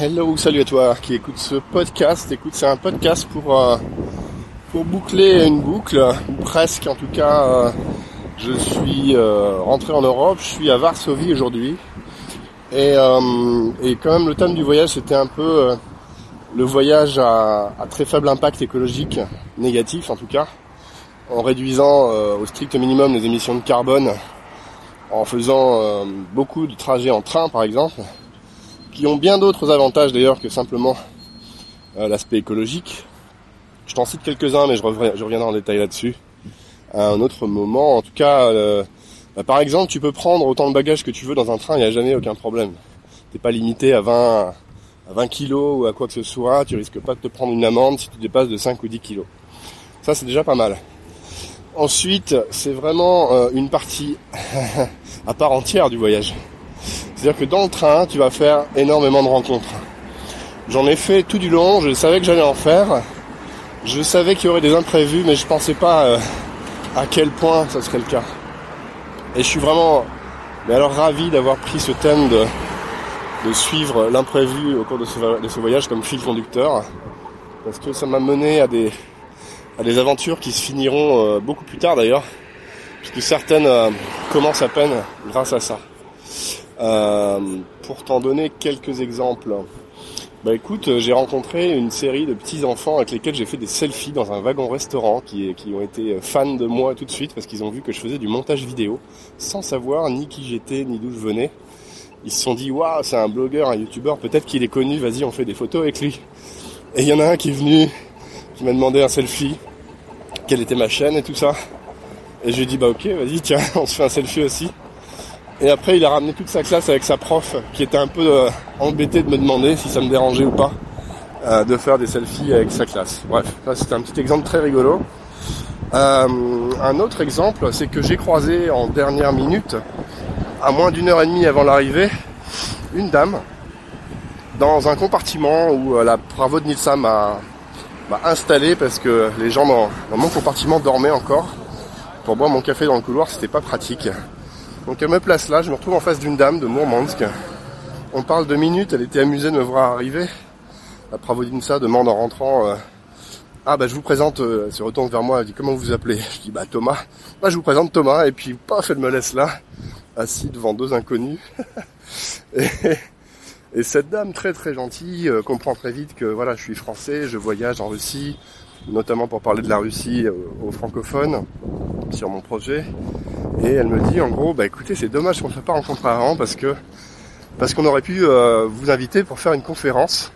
Hello, salut à toi qui écoute ce podcast. Écoute, c'est un podcast pour euh, pour boucler une boucle, ou presque en tout cas. Euh, je suis euh, rentré en Europe, je suis à Varsovie aujourd'hui, et, et quand même le thème du voyage c'était un peu le voyage à, à, très faible impact écologique, négatif en tout cas, en réduisant au strict minimum les émissions de carbone, en faisant beaucoup de trajets en train par exemple qui ont bien d'autres avantages d'ailleurs que simplement euh, l'aspect écologique. Je t'en cite quelques-uns, mais je, reviendrai en détail là-dessus à un autre moment. En tout cas, euh, bah, par exemple, tu peux prendre autant de bagages que tu veux dans un train, il n'y a jamais aucun problème. T'es pas limité à 20, à 20 kilos ou à quoi que ce soit, tu risques pas de te prendre une amende si tu dépasses de 5 ou 10 kilos. Ça, c'est déjà pas mal. Ensuite, c'est vraiment euh, une partie à part entière du voyage. C'est-à-dire que dans le train, tu vas faire énormément de rencontres. J'en ai fait tout du long, je savais que j'allais en faire. Je savais qu'il y aurait des imprévus, mais je pensais pas euh, à quel point ça serait le cas. Et je suis vraiment, mais alors ravi d'avoir pris ce thème de, de suivre l'imprévu au cours de ce, de ce, voyage comme fil conducteur, parce que ça m'a mené à des, à des aventures qui se finiront euh, beaucoup plus tard d'ailleurs, puisque certaines euh, commencent à peine grâce à ça. Euh, pour t'en donner quelques exemples, bah écoute, j'ai rencontré une série de petits enfants avec lesquels j'ai fait des selfies dans un wagon restaurant qui, ont été fans de moi tout de suite parce qu'ils ont vu que je faisais du montage vidéo sans savoir ni qui j'étais ni d'où je venais. Ils se sont dit waouh c'est un blogueur, un youtubeur, peut-être qu'il est connu, vas-y on fait des photos avec lui. Et il y en a un qui est venu, qui m'a demandé un selfie, quelle était ma chaîne et tout ça. Et je lui ai dit bah ok vas-y tiens on se fait un selfie aussi. Et après, il a ramené toute sa classe avec sa prof, qui était un peu euh, embêtée de me demander si ça me dérangeait ou pas euh, de faire des selfies avec sa classe. Bref, ça c'était un petit exemple très rigolo. Euh, un autre exemple, c'est que j'ai croisé en dernière minute, à moins d'une heure et demie avant l'arrivée, une dame dans un compartiment où la Bravo de Nilsa m'a installé parce que les gens dans, dans mon compartiment dormaient encore. Pour boire mon café dans le couloir, c'était pas pratique. Donc elle me place là, je me retrouve en face d'une dame de Mourmansk. On parle de minutes, elle était amusée de me voir arriver. La Pravodinsa demande en rentrant euh, Ah bah je vous présente, euh, elle se retourne vers moi, elle dit comment vous vous appelez? Je dis bah Thomas. Bah je vous présente Thomas et puis paf elle me laisse là, assis devant deux inconnus. et, cette dame très très gentille euh, comprend très vite que voilà je suis français, je voyage en Russie, notamment pour parler de la Russie aux francophones sur mon projet. Et elle me dit en gros, bah écoutez, c'est dommage qu'on ne soit pas rencontré avant parce que parce qu'on aurait pu euh, vous inviter pour faire une conférence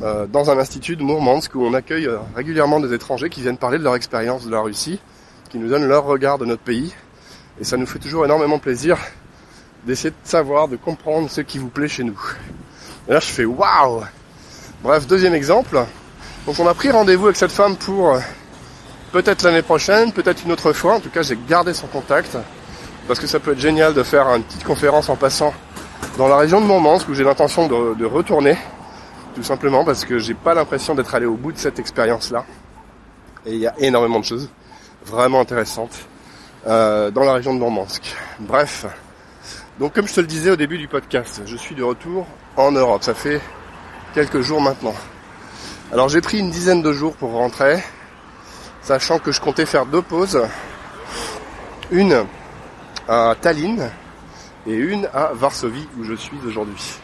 euh, dans un institut de Mourmansk où on accueille euh, régulièrement des étrangers qui viennent parler de leur expérience de la Russie, qui nous donnent leur regard de notre pays. Et ça nous fait toujours énormément plaisir d'essayer de savoir, de comprendre ce qui vous plaît chez nous. Et là je fais waouh Bref, deuxième exemple. Donc on a pris rendez-vous avec cette femme pour Peut-être l'année prochaine, peut-être une autre fois. En tout cas, j'ai gardé son contact parce que ça peut être génial de faire une petite conférence en passant dans la région de Montmansk où j'ai l'intention de, retourner. Tout simplement parce que j'ai pas l'impression d'être allé au bout de cette expérience-là. Et il y a énormément de choses vraiment intéressantes euh, dans la région de Montmansk. Bref. Donc comme je te le disais au début du podcast, je suis de retour en Europe. Ça fait quelques jours maintenant. Alors j'ai pris une dizaine de jours pour rentrer sachant que je comptais faire deux pauses, une à Tallinn et une à Varsovie où je suis aujourd'hui.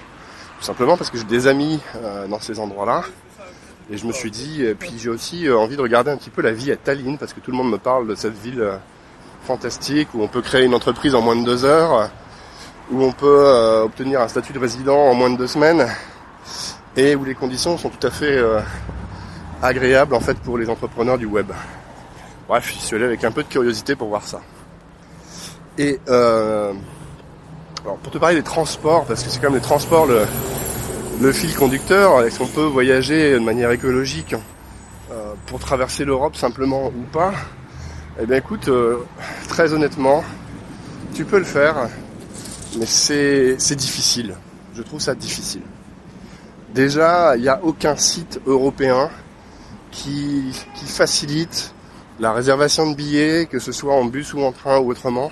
Tout simplement parce que j'ai des amis euh, dans ces endroits-là. Et je me suis dit, puis j'ai aussi euh, envie de regarder un petit peu la vie à Tallinn, parce que tout le monde me parle de cette ville euh, fantastique où on peut créer une entreprise en moins de deux heures, où on peut obtenir un statut de résident en moins de deux semaines, et où les conditions sont tout à fait agréable en fait pour les entrepreneurs du web. Bref, je suis allé avec un peu de curiosité pour voir ça. Et euh, alors pour te parler des transports, parce que c'est quand même les transports le, fil conducteur, est-ce qu'on peut voyager de manière écologique euh, pour traverser l'Europe simplement ou pas? Eh bien écoute, euh, très honnêtement, tu peux le faire, mais c'est difficile. Je trouve ça difficile. Déjà, il n'y a aucun site européen qui, facilite la réservation de billets, que ce soit en bus ou en train ou autrement,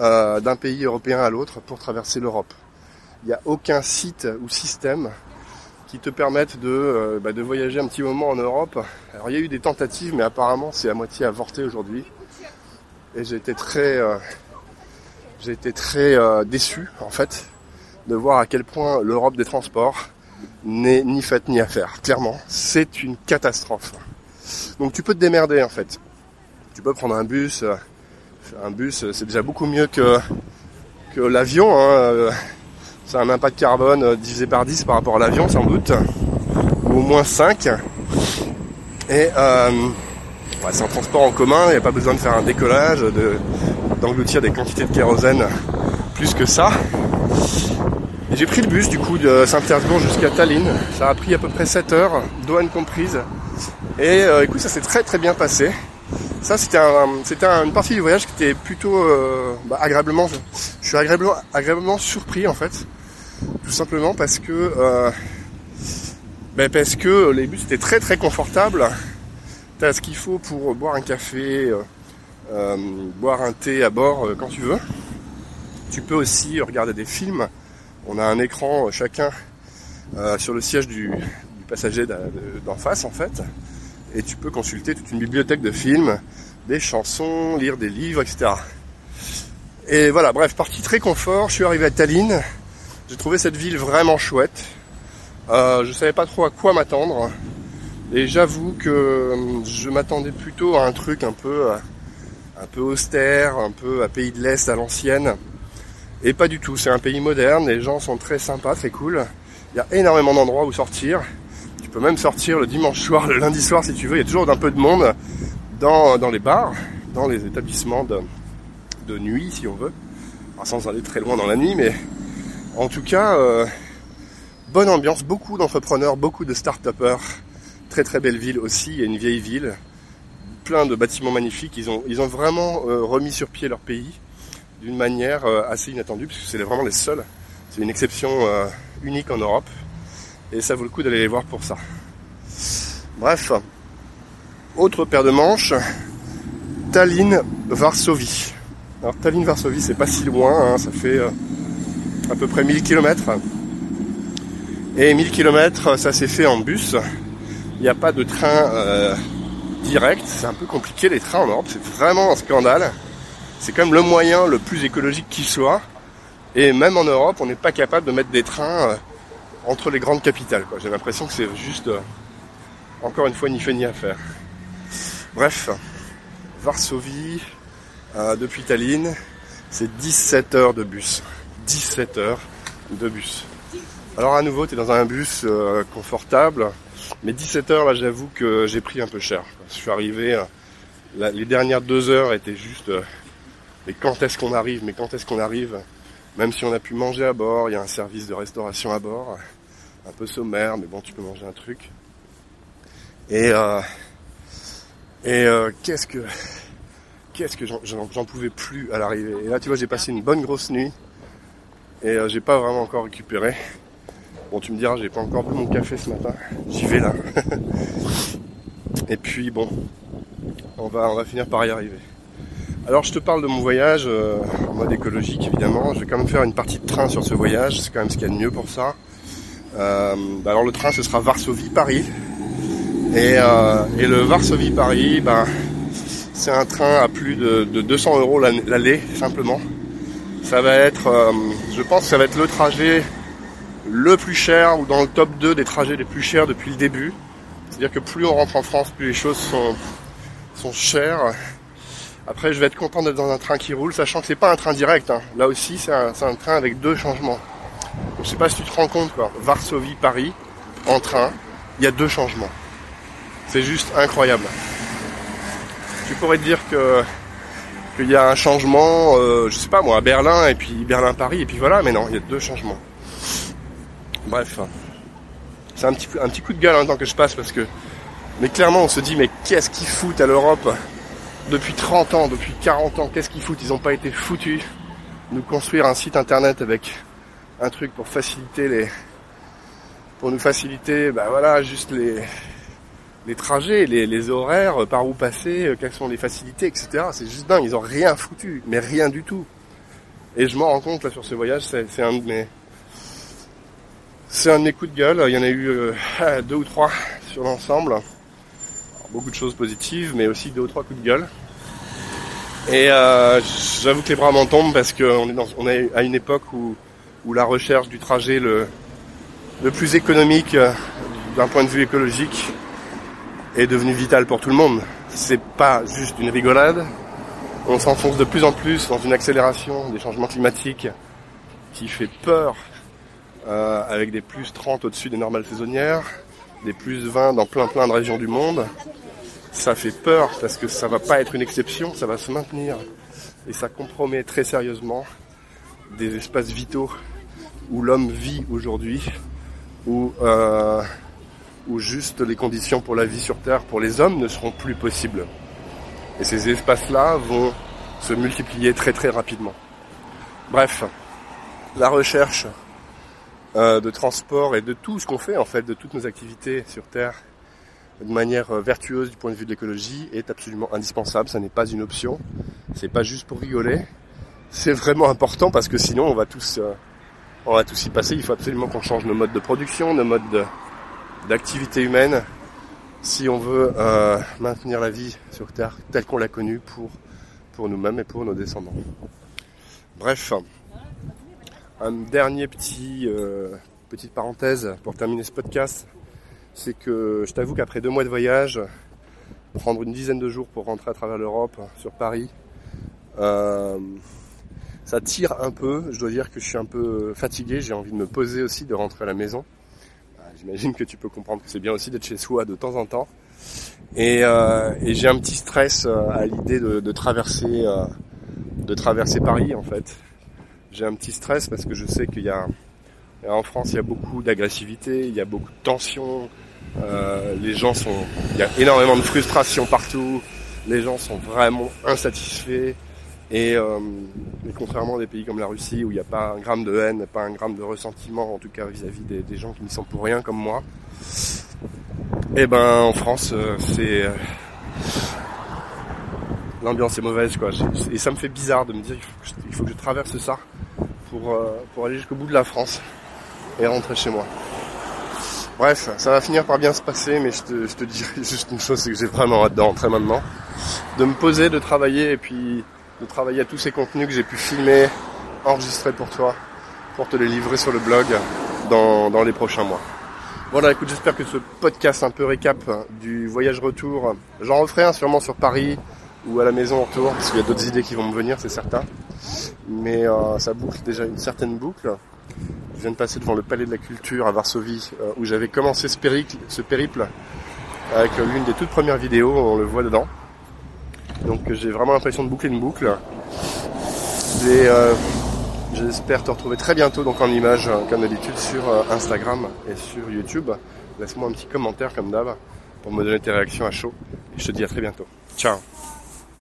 euh, d'un pays européen à l'autre pour traverser l'Europe. Il n'y a aucun site ou système qui te permettent de, euh, bah, de voyager un petit moment en Europe. Alors il y a eu des tentatives, mais apparemment c'est à moitié avorté aujourd'hui. Et j'ai été très, euh, été très déçu en fait de voir à quel point l'Europe des transports n'est ni faite ni à faire. Clairement, c'est une catastrophe. Donc tu peux te démerder en fait. Tu peux prendre un bus. Un bus, c'est déjà beaucoup mieux que, l'avion. Hein. C'est un impact carbone divisé par 10 par rapport à l'avion sans doute. Ou au moins 5. Et euh, c'est un transport en commun, il n'y a pas besoin de faire un décollage, d'engloutir des quantités de kérosène plus que ça. J'ai pris le bus du coup de Saint-Pétersbourg jusqu'à Tallinn. Ça a pris à peu près 7 heures, douane comprise. Et euh, écoute, ça s'est très très bien passé. Ça, c'était un, une partie du voyage qui était plutôt euh, bah, agréablement. Je, suis agréablement, agréablement surpris en fait, tout simplement parce que euh, ben parce que les bus étaient très très confortables. T'as ce qu'il faut pour boire un café, euh, euh, boire un thé à bord quand tu veux. Tu peux aussi regarder des films. On a un écran chacun sur le siège du passager d'en face en fait et tu peux consulter toute une bibliothèque de films, des chansons, lire des livres, etc. Et voilà, bref, partie très confort, je suis arrivé à Tallinn, j'ai trouvé cette ville vraiment chouette, euh, je savais pas trop à quoi m'attendre, et j'avoue que euh, je m'attendais plutôt à un truc euh, un peu austère, un peu à pays de l'Est à l'ancienne, et pas du tout, c'est un pays moderne, les gens sont très sympas, très cool, il y a énormément d'endroits où sortir, peux même sortir le dimanche soir, le lundi soir si tu veux. Il y a toujours un peu de monde dans, dans les bars, dans les établissements de, de nuit si on veut. sans aller très loin dans la nuit, mais en tout cas, euh, bonne ambiance, beaucoup d'entrepreneurs, beaucoup de start-upers. Très très belle ville aussi, il y a une vieille ville, plein de bâtiments magnifiques. Ils ont, ils ont vraiment euh, remis sur pied leur pays d'une manière euh, assez inattendue, puisque c'est vraiment les seuls. C'est une exception unique en Europe. Et ça vaut le coup d'aller les voir pour ça. Bref, autre paire de manches, Tallinn-Varsovie. Alors Tallinn-Varsovie, c'est pas si loin, hein, ça fait euh, à peu près 1000 km. Et 1000 km, ça s'est fait en bus. Il n'y a pas de train euh, direct, c'est un peu compliqué les trains en Europe, c'est vraiment un scandale. C'est quand même le moyen le plus écologique qui soit. Et même en Europe, on n'est pas capable de mettre des trains euh, entre les grandes capitales. J'ai l'impression que c'est juste, euh, encore une fois, ni fait ni à. Bref, Varsovie, euh, depuis Tallinn, c'est 17 heures de bus. 17 heures de bus. Alors à nouveau, tu es dans un bus euh, confortable, mais 17 heures, là, j'avoue que j'ai pris un peu cher. Je suis arrivé, les dernières deux heures étaient juste, mais quand est-ce qu'on arrive Mais quand est-ce qu'on arrive même si on a pu manger à bord, il y a un service de restauration à bord, un peu sommaire, mais bon, tu peux manger un truc. Et euh, et euh, qu'est-ce que qu'est-ce que j'en pouvais plus à l'arrivée? Et là, tu vois, j'ai passé une bonne grosse nuit et euh, j'ai pas vraiment encore récupéré. Bon, tu me diras, j'ai pas encore bu mon café ce matin. J'y vais là. et puis bon, on va on va finir par y arriver. Alors je te parle de mon voyage euh, en mode écologique évidemment. Je vais quand même faire une partie de train sur ce voyage, c'est quand même ce qu'il y a de mieux pour ça. Euh, bah, alors le train ce sera Varsovie-Paris. Et, euh, le Varsovie-Paris, ben, c'est un train à plus de, 200 euros l'aller simplement. Ça va être, je pense que ça va être le trajet le plus cher ou dans le top 2 des trajets les plus chers depuis le début. C'est-à-dire que plus on rentre en France, plus les choses sont, sont chères. Après, je vais être content d'être dans un train qui roule, sachant que c'est pas un train direct. Hein. Là aussi, c'est un, train avec deux changements. Je sais pas si tu te rends compte, quoi. Varsovie, Paris, en train, il y a deux changements. C'est juste incroyable. Tu pourrais te dire que qu'il y a un changement, euh, je sais pas moi, à Berlin et puis Berlin-Paris et puis voilà, mais non, il y a deux changements. Bref, c'est un petit, un petit coup de gueule en tant que je passe parce que, mais clairement, on se dit mais qu'est-ce qu'ils foutent à l'Europe? Depuis 30 ans, depuis 40 ans, qu'est-ce qu'ils foutent? Ils n'ont pas été foutus nous construire un site internet avec un truc pour faciliter les pour nous faciliter bah voilà juste les les trajets, les, horaires, par où passer, euh, quelles sont les facilités, etc. C'est juste dingue, ils ont rien foutu, mais rien du tout. Et je m'en rends compte là sur ce voyage, c'est un de mes C'est un de mes coups de gueule. Il y en a eu euh, deux ou trois sur l'ensemble. Beaucoup de choses positives, mais aussi deux ou trois coups de gueule. Et euh, j'avoue que les bras m'en tombent parce qu'on est, à une époque où, la recherche du trajet le, le plus économique euh, d'un point de vue écologique est devenue vitale pour tout le monde. C'est pas juste une rigolade. On s'enfonce de plus en plus dans une accélération des changements climatiques qui fait peur euh, avec des plus 30 au-dessus des normales saisonnières, des plus 20 dans plein plein de régions du monde ça fait peur parce que ça va pas être une exception, ça va se maintenir. Et ça compromet très sérieusement des espaces vitaux où l'homme vit aujourd'hui, où, euh, où juste les conditions pour la vie sur Terre pour les hommes ne seront plus possibles. Et ces espaces-là vont se multiplier très très rapidement. Bref, la recherche euh, de transport et de tout ce qu'on fait en fait, de toutes nos activités sur Terre, de manière euh, vertueuse du point de vue de l'écologie est absolument indispensable. Ça n'est pas une option. C'est pas juste pour rigoler. C'est vraiment important parce que sinon on va tous, euh, on va tous y passer. Il faut absolument qu'on change nos modes de production, nos modes d'activité humaine, si on veut euh, maintenir la vie sur Terre telle qu'on l'a connue pour pour nous-mêmes et pour nos descendants. Bref, un dernier petit petite parenthèse pour terminer ce podcast c'est que je t'avoue qu'après deux mois de voyage, prendre une dizaine de jours pour rentrer à travers l'Europe, sur Paris, euh, ça tire un peu. Je dois dire que je suis un peu fatigué, j'ai envie de me poser aussi, de rentrer à la maison. Bah, j'imagine que tu peux comprendre que c'est bien aussi d'être chez soi de temps en temps. Et, euh, j'ai un petit stress euh, à l'idée de, traverser, de traverser Paris en fait. J'ai un petit stress parce que je sais qu'il y a en France, il y a beaucoup d'agressivité, il y a beaucoup de tension. Euh, les gens sont, il y a énormément de frustration partout. Les gens sont vraiment insatisfaits. Et, euh, contrairement à des pays comme la Russie où il n'y a pas un gramme de haine, pas un gramme de ressentiment, en tout cas vis-à-vis des, gens qui n'y sont pour rien comme moi, et eh ben en France, euh, c'est l'ambiance est mauvaise quoi. Et ça me fait bizarre de me dire qu'il faut que je traverse ça pour aller jusqu'au bout de la France et rentrer chez moi. Bref, ça va finir par bien se passer, mais je te, je te dirai juste une chose, c'est que j'ai vraiment hâte de rentrer maintenant. De me poser, de travailler, et puis de travailler à tous ces contenus que j'ai pu filmer, enregistrer pour toi, pour te les livrer sur le blog dans, dans les prochains mois. Voilà, écoute, j'espère que ce podcast un peu récap du voyage retour, j'en referai un sûrement sur Paris ou à la maison en retour, parce qu'il y a d'autres idées qui vont me venir, c'est certain. Mais euh, ça boucle déjà une certaine boucle. Je viens de passer devant le Palais de la Culture à Varsovie, euh, où j'avais commencé ce périple, ce périple avec euh, l'une des toutes premières vidéos, on le voit dedans. Donc j'ai vraiment l'impression de boucler une boucle. Et euh, j'espère te retrouver très bientôt donc en image, comme d'habitude, sur Instagram et sur YouTube. Laisse-moi un petit commentaire comme d'hab pour me donner tes réactions à chaud. Et je te dis à très bientôt. Ciao